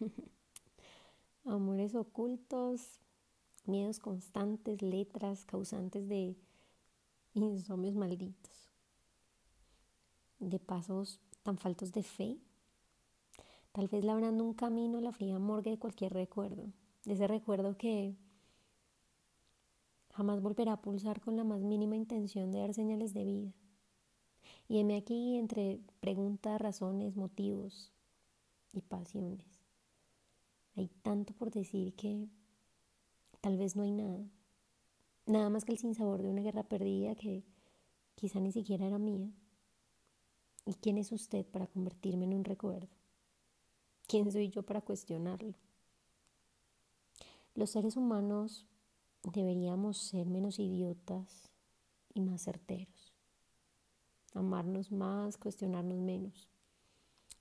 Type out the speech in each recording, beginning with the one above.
Amores ocultos, miedos constantes, letras causantes de insomnios malditos, de pasos tan faltos de fe, tal vez labrando un camino la fría morgue de cualquier recuerdo, de ese recuerdo que jamás volverá a pulsar con la más mínima intención de dar señales de vida. Y heme aquí entre preguntas, razones, motivos y pasiones. Hay tanto por decir que tal vez no hay nada. Nada más que el sinsabor de una guerra perdida que quizá ni siquiera era mía. ¿Y quién es usted para convertirme en un recuerdo? ¿Quién soy yo para cuestionarlo? Los seres humanos deberíamos ser menos idiotas y más certeros amarnos más, cuestionarnos menos.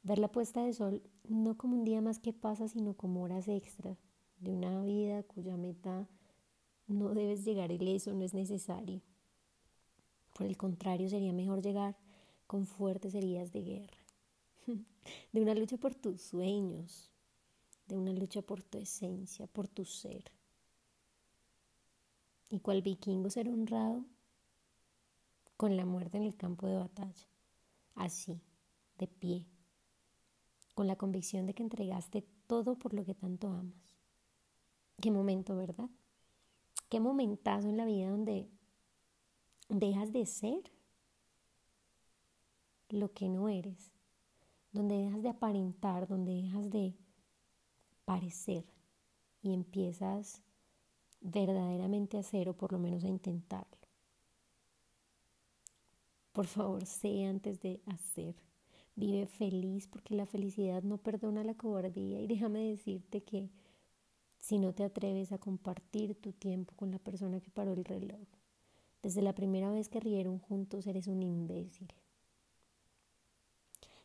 Ver la puesta de sol no como un día más que pasa, sino como horas extras de una vida cuya meta no debes llegar ileso, no es necesario. Por el contrario, sería mejor llegar con fuertes heridas de guerra, de una lucha por tus sueños, de una lucha por tu esencia, por tu ser. Y cual vikingo ser honrado con la muerte en el campo de batalla, así, de pie, con la convicción de que entregaste todo por lo que tanto amas. Qué momento, ¿verdad? Qué momentazo en la vida donde dejas de ser lo que no eres, donde dejas de aparentar, donde dejas de parecer y empiezas verdaderamente a ser o por lo menos a intentarlo. Por favor, sé antes de hacer. Vive feliz porque la felicidad no perdona la cobardía y déjame decirte que si no te atreves a compartir tu tiempo con la persona que paró el reloj, desde la primera vez que rieron juntos eres un imbécil.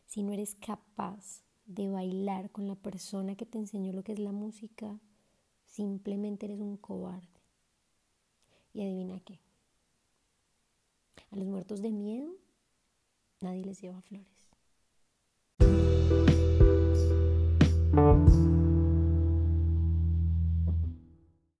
Si no eres capaz de bailar con la persona que te enseñó lo que es la música, simplemente eres un cobarde. Y adivina qué. A los muertos de miedo nadie les lleva flores.